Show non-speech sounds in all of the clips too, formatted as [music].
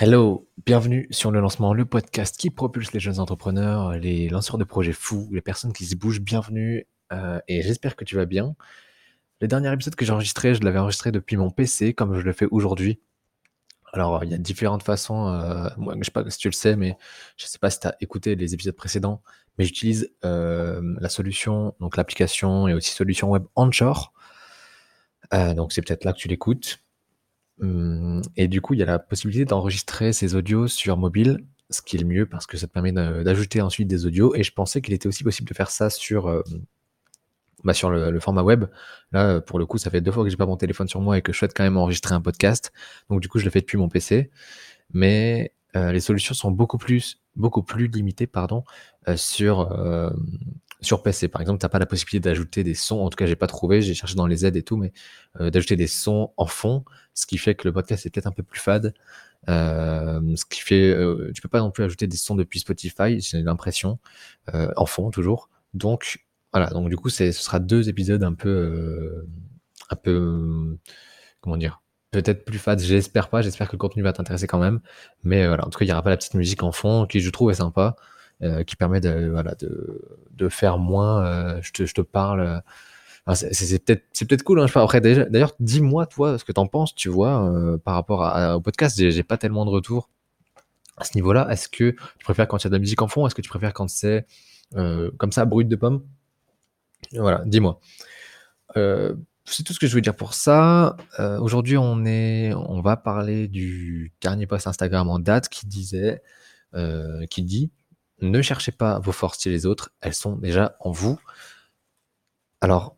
Hello, bienvenue sur le lancement, le podcast qui propulse les jeunes entrepreneurs, les lanceurs de projets fous, les personnes qui se bougent. Bienvenue euh, et j'espère que tu vas bien. Le dernier épisode que j'ai enregistré, je l'avais enregistré depuis mon PC comme je le fais aujourd'hui. Alors, il y a différentes façons. euh, moi, je sais pas si tu le sais, mais je sais pas si tu as écouté les épisodes précédents, mais j'utilise euh, la solution, donc l'application et aussi solution web Anchor. Donc, c'est peut-être là que tu l'écoutes. Hum, et du coup, il y a la possibilité d'enregistrer ces audios sur mobile, ce qui est le mieux parce que ça te permet d'ajouter ensuite des audios. Et je pensais qu'il était aussi possible de faire ça sur, euh, bah, sur le, format web. Là, pour le coup, ça fait deux fois que j'ai pas mon téléphone sur moi et que je souhaite quand même enregistrer un podcast. Donc, du coup, je le fais depuis mon PC. Mais euh, les solutions sont beaucoup plus, beaucoup plus limitées pardon, euh, sur, euh, sur PC. Par exemple, tu n'as pas la possibilité d'ajouter des sons. En tout cas, j'ai pas trouvé. J'ai cherché dans les aides et tout, mais euh, d'ajouter des sons en fond, ce qui fait que le podcast est peut-être un peu plus fade. Ce qui fait, tu peux pas non plus ajouter des sons depuis Spotify, j'ai l'impression, en fond toujours. Donc voilà, donc du coup, ce sera deux épisodes un peu, un peu, comment dire, peut-être plus fade. J'espère pas. J'espère que le contenu va t'intéresser quand même. Mais euh, voilà, en tout cas, il y aura pas la petite musique en fond qui je trouve est sympa, euh, qui permet de, voilà, de, de faire moins. euh, je te, je te parle. c'est peut-être c'est peut-être cool, hein. Après, d'ailleurs, dis-moi, toi, ce que t'en penses, tu vois, par rapport au podcast. J'ai pas tellement de retours à ce niveau-là. Est-ce que tu préfères quand il y a de la musique en fond Est-ce que tu préfères quand c'est comme ça, brut de pomme? Voilà, dis-moi. C'est tout ce que je veux dire pour ça. Euh, Aujourd'hui, on on va parler du dernier post Instagram en date qui disait, euh, qui dit, ne cherchez pas vos forces chez les autres, elles sont déjà en vous. Alors,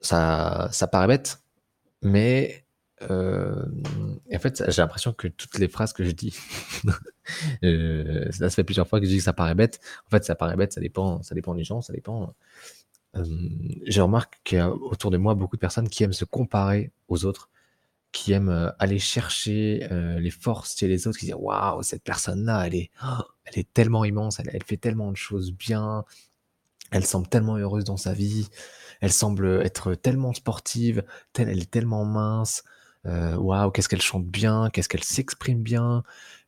ça, ça paraît bête, mais euh, en fait, j'ai l'impression que toutes les phrases que je dis, [laughs] ça se fait plusieurs fois que je dis que ça paraît bête. En fait, ça paraît bête, ça dépend, ça dépend des gens, ça dépend. Euh, je remarque qu'il y a autour de moi beaucoup de personnes qui aiment se comparer aux autres, qui aiment euh, aller chercher euh, les forces chez les autres, qui disent waouh, cette personne-là, elle est, oh, elle est tellement immense, elle, elle fait tellement de choses bien, elle semble tellement heureuse dans sa vie, elle semble être tellement sportive, telle, elle est tellement mince. Euh, Waouh, qu'est-ce qu'elle chante bien, qu'est-ce qu'elle s'exprime bien.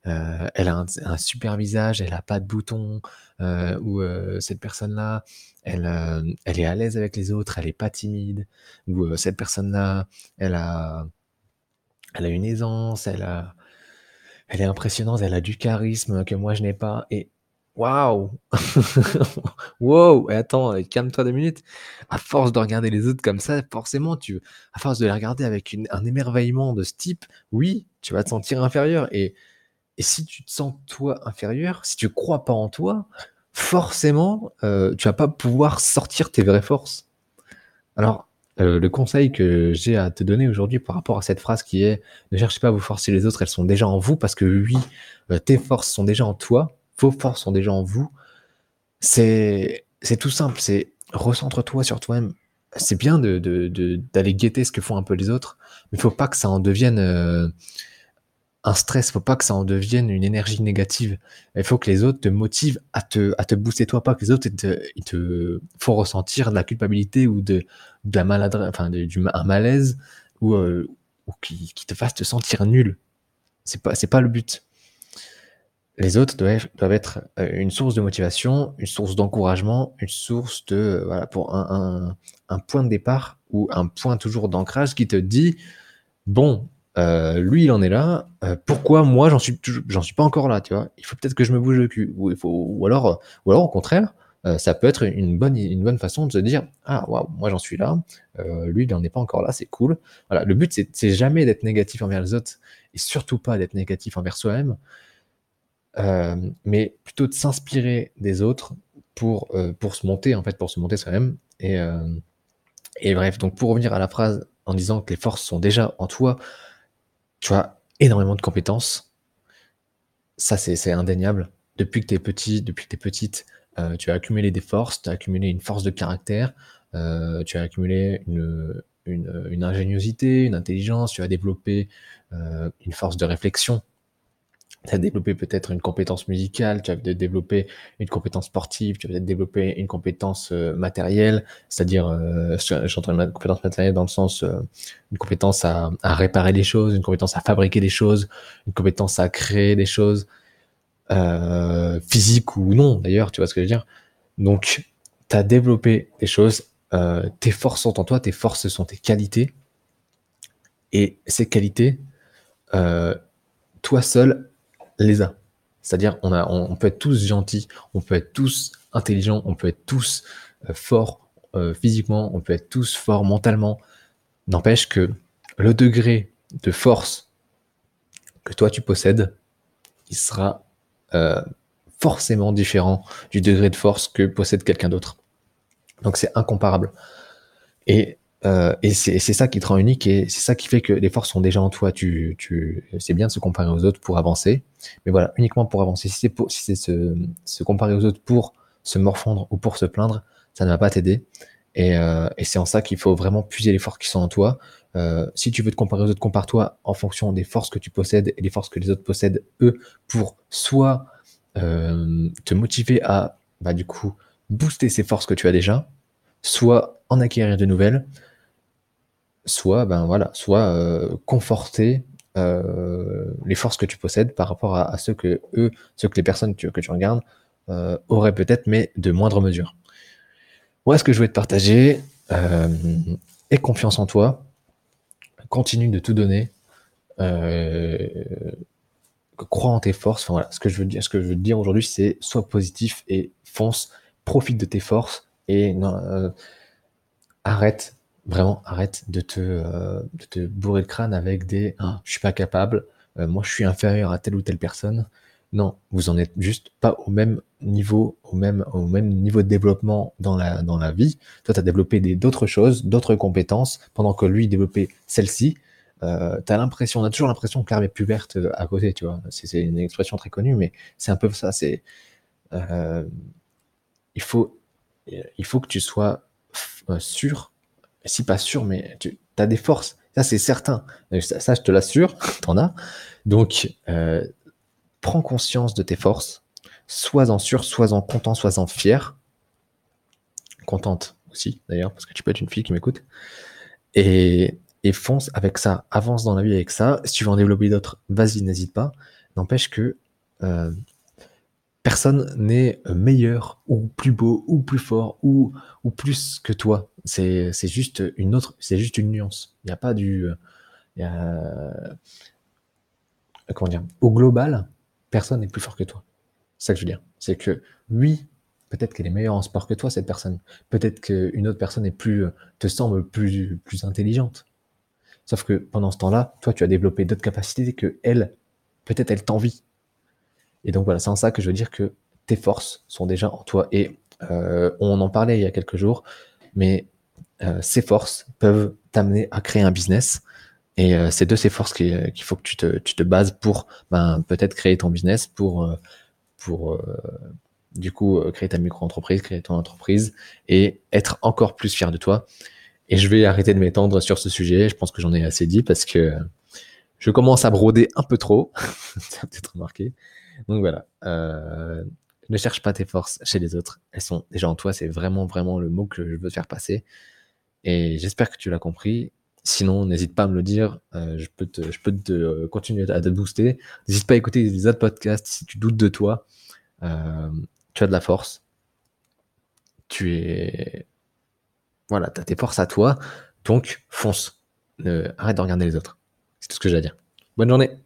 euh, elle a un, super visage, elle a pas de boutons. euh, ou cette personne-là, elle, elle est à l'aise avec les autres, elle est pas timide. Ou cette personne-là, elle a, elle a une aisance, elle a, elle est impressionnante, elle a du charisme que moi je n'ai pas. Et waouh, [laughs] wow, et attends, euh, calme-toi deux minutes. À force de regarder les autres comme ça, forcément, tu, à force de les regarder avec un émerveillement de ce type, oui, tu vas te sentir inférieur. Et, et si tu te sens toi inférieur, si tu crois pas en toi, forcément, euh, tu vas pas pouvoir sortir tes vraies forces. Alors, euh, le conseil que j'ai à te donner aujourd'hui par rapport à cette phrase qui est ne cherchez pas à vous forcer les autres, elles sont déjà en vous, parce que oui, euh, tes forces sont déjà en toi, vos forces sont déjà en vous. C'est tout simple, c'est recentre-toi sur toi-même. C'est bien de, de- de- d'aller guetter ce que font un peu les autres, mais il faut pas que ça en devienne euh, un stress, faut pas que ça en devienne une énergie négative. Il faut que les autres te motivent à te, à te booster toi, pas que les autres te, ils te font ressentir de la culpabilité ou de, la maladresse, enfin du, un malaise ou, euh, ou qui, qui te fassent te sentir nul. C'est pas, c'est pas le but. Les autres doivent, être euh, une source de motivation, une source d'encouragement, une source de, euh, voilà, pour un, un, point de départ ou un point toujours d'ancrage qui te dit, bon, euh, lui il en est là, pourquoi moi j'en suis, j'en suis pas encore là, tu vois? Il faut peut-être que je me bouge le cul. Ou, il faut, ou, alors, ou alors au contraire, ça peut être une bonne, une bonne façon de se dire, ah waouh, moi j'en suis là, lui il n'en est pas encore là, c'est cool. Voilà, le but c'est jamais d'être négatif envers les autres et surtout pas d'être négatif envers soi-même euh, mais plutôt de s'inspirer des autres pour, euh, pour se monter, en fait, pour se monter soi-même. Et, euh, et bref, donc pour revenir à la phrase en disant que les forces sont déjà en toi, tu as énormément de compétences. Ça, c'est indéniable. Depuis que tu es petit, depuis que tu es petite, tu as accumulé des forces, tu as accumulé une force de caractère, tu as accumulé une, une, ingéniosité, une intelligence, tu as développé une force de réflexion tu as développé peut-être une compétence musicale, tu as développé une compétence sportive, tu as peut-être développé une compétence euh, matérielle, c'est-à-dire, euh, j'entends une compétence matérielle dans le sens, euh, une compétence à, à, réparer des choses, une compétence à fabriquer des choses, une compétence à créer des choses, euh, physiques ou non d'ailleurs, tu vois ce que je veux dire. Donc, tu as développé des choses, tes forces sont en toi, tes forces sont tes qualités, et ces qualités, toi seul, les a. C'est-à-dire, on, peut être tous gentils, on peut être tous intelligents, on peut être tous euh, forts euh, physiquement, on peut être tous forts mentalement. N'empêche que le degré de force que toi tu possèdes, il sera euh, forcément différent du degré de force que possède quelqu'un d'autre. Donc c'est incomparable. Et euh, et c'est ça qui te rend unique et c'est ça qui fait que les forces sont déjà en toi. Tu, c'est bien de se comparer aux autres pour avancer, mais voilà, uniquement pour avancer. Si c'est si se, se, comparer aux autres pour se morfondre ou pour se plaindre, ça ne va pas t'aider. Et, euh, c'est en ça qu'il faut vraiment puiser les forces qui sont en toi. Euh, si tu veux te comparer aux autres, compare-toi en fonction des forces que tu possèdes et des forces que les autres possèdent eux pour soit te motiver à, bah, du coup, booster ces forces que tu as déjà, soit en acquérir de nouvelles, soit ben voilà, soit euh, conforter euh, les forces que tu possèdes par rapport à, ceux que eux, ceux que les personnes que tu regardes euh, auraient peut-être, mais de moindre mesure. Voilà ce que je voulais te partager. aie confiance en toi. Continue de tout donner. crois en tes forces. Ce que je veux dire, ce que je veux dire aujourd'hui, c'est sois positif et fonce, profite de tes forces et arrête Vraiment, arrête de te, euh, de te bourrer le crâne avec des ah, je suis pas capable, euh, moi je suis inférieur à telle ou telle personne. Non, vous en êtes juste pas au même niveau, au même, au même niveau de développement dans la, dans la vie. Toi, tu as développé d'autres choses, d'autres compétences, pendant que lui développait celle-ci. Euh, tu as l'impression, on a toujours l'impression que l'herbe est plus verte euh, à côté, tu vois. C'est une expression très connue, mais c'est un peu ça. C'est il faut, il faut que tu sois sûr si pas sûr, mais tu as des forces. Ça, c'est certain. Ça, je te l'assure, [laughs] t'en as. Donc, euh, prends conscience de tes forces. Sois-en sûr, sois-en content, sois-en fier. Contente aussi, d'ailleurs, parce que tu peux être une fille qui m'écoute. Et, et fonce avec ça. Avance dans la vie avec ça. Si tu veux en développer d'autres, vas-y, n'hésite pas. N'empêche que euh, personne n'est meilleur ou plus beau ou plus fort ou plus que toi. C'est, juste une autre, c'est juste une nuance. Il n'y a pas du, y a, comment dire, au global, personne n'est plus fort que toi. C'est ça que je veux dire. C'est que oui, peut-être qu'elle est meilleure en sport que toi, cette personne. Peut-être qu'une autre personne est plus, te semble plus, plus intelligente. Sauf que pendant ce temps-là, toi, tu as développé d'autres capacités que elle, peut-être elle t'envie. Et donc voilà, c'est en ça que je veux dire que tes forces sont déjà en toi. Et euh, on en parlait il y a quelques jours, mais euh, ces forces peuvent t'amener à créer un business. Et euh, c'est de ces forces qu'il faut que tu te, bases pour ben, peut-être créer ton business, pour, euh, du coup créer ta micro-entreprise, créer ton entreprise et être encore plus fier de toi. Et je vais arrêter de m'étendre sur ce sujet. Je pense que j'en ai assez dit parce que je commence à broder un peu trop. [laughs] as peut-être remarqué. Donc voilà. Euh, ne cherche pas tes forces chez les autres. Elles sont déjà en toi. C'est vraiment, vraiment le mot que je veux te faire passer. Et j'espère que tu l'as compris. Sinon, n'hésite pas à me le dire. Euh, je peux te, je peux te euh, continuer à te booster. N'hésite pas à écouter les autres podcasts si tu doutes de toi. tu as de la force. Tu es. Voilà, tu as tes forces à toi. Donc, fonce. arrête de regarder les autres. C'est tout ce que j'ai à dire. Bonne journée.